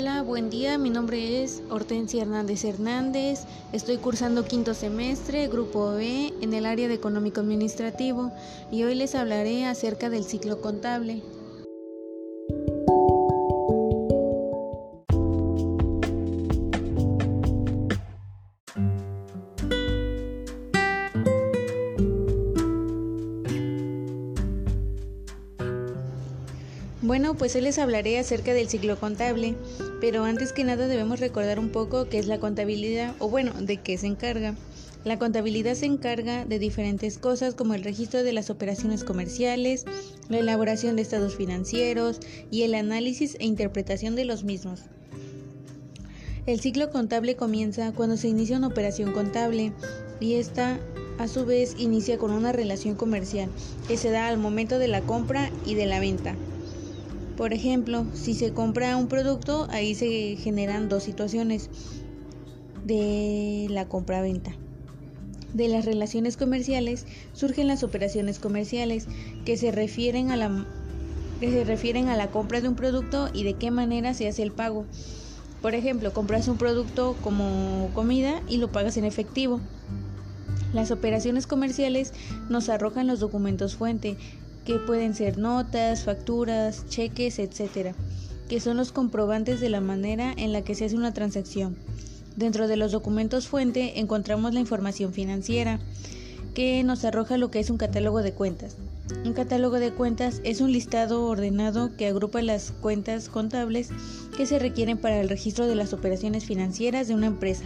Hola, buen día. Mi nombre es Hortensia Hernández Hernández. Estoy cursando quinto semestre, grupo B, en el área de económico administrativo y hoy les hablaré acerca del ciclo contable. Bueno, pues hoy les hablaré acerca del ciclo contable, pero antes que nada debemos recordar un poco qué es la contabilidad o bueno, de qué se encarga. La contabilidad se encarga de diferentes cosas como el registro de las operaciones comerciales, la elaboración de estados financieros y el análisis e interpretación de los mismos. El ciclo contable comienza cuando se inicia una operación contable y esta a su vez inicia con una relación comercial que se da al momento de la compra y de la venta. Por ejemplo, si se compra un producto, ahí se generan dos situaciones de la compra-venta. De las relaciones comerciales surgen las operaciones comerciales que se refieren a la que se refieren a la compra de un producto y de qué manera se hace el pago. Por ejemplo, compras un producto como comida y lo pagas en efectivo. Las operaciones comerciales nos arrojan los documentos fuente, que pueden ser notas, facturas, cheques, etc., que son los comprobantes de la manera en la que se hace una transacción. Dentro de los documentos fuente encontramos la información financiera, que nos arroja lo que es un catálogo de cuentas. Un catálogo de cuentas es un listado ordenado que agrupa las cuentas contables que se requieren para el registro de las operaciones financieras de una empresa.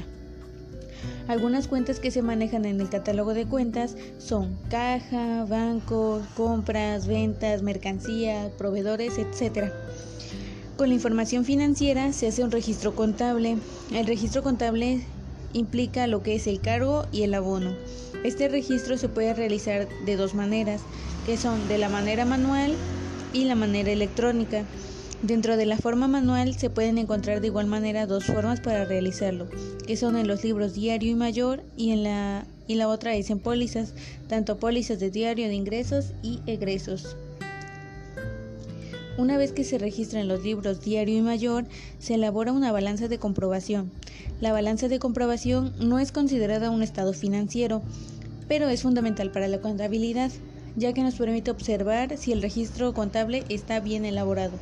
Algunas cuentas que se manejan en el catálogo de cuentas son caja, banco, compras, ventas, mercancía, proveedores, etc. Con la información financiera se hace un registro contable. El registro contable implica lo que es el cargo y el abono. Este registro se puede realizar de dos maneras, que son de la manera manual y la manera electrónica. Dentro de la forma manual se pueden encontrar de igual manera dos formas para realizarlo, que son en los libros diario y mayor y en la y la otra es en pólizas, tanto pólizas de diario de ingresos y egresos. Una vez que se registran los libros diario y mayor, se elabora una balanza de comprobación. La balanza de comprobación no es considerada un estado financiero, pero es fundamental para la contabilidad, ya que nos permite observar si el registro contable está bien elaborado.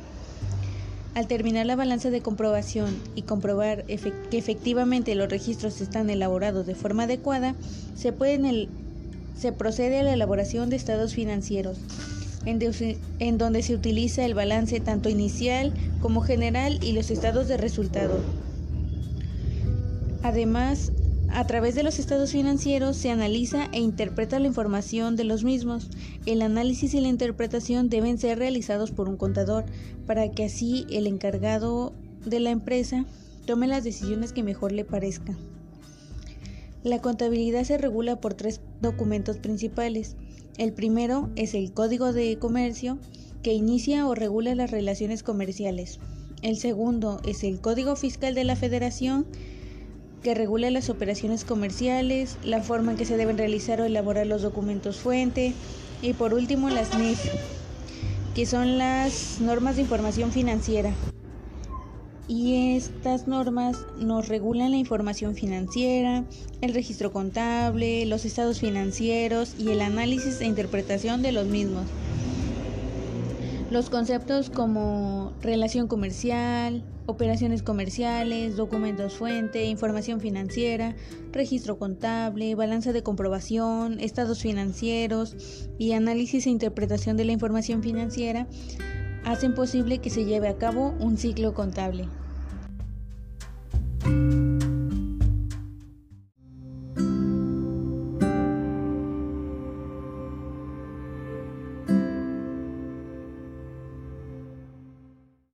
Al terminar la balanza de comprobación y comprobar que efectivamente los registros están elaborados de forma adecuada, se, se procede a la elaboración de estados financieros, en donde se utiliza el balance tanto inicial como general y los estados de resultado. Además, a través de los estados financieros se analiza e interpreta la información de los mismos. El análisis y la interpretación deben ser realizados por un contador para que así el encargado de la empresa tome las decisiones que mejor le parezcan. La contabilidad se regula por tres documentos principales. El primero es el Código de Comercio, que inicia o regula las relaciones comerciales. El segundo es el Código Fiscal de la Federación, que regula las operaciones comerciales, la forma en que se deben realizar o elaborar los documentos fuente y por último las NIF, que son las normas de información financiera. Y estas normas nos regulan la información financiera, el registro contable, los estados financieros y el análisis e interpretación de los mismos. Los conceptos como relación comercial, operaciones comerciales, documentos fuente, información financiera, registro contable, balanza de comprobación, estados financieros y análisis e interpretación de la información financiera hacen posible que se lleve a cabo un ciclo contable.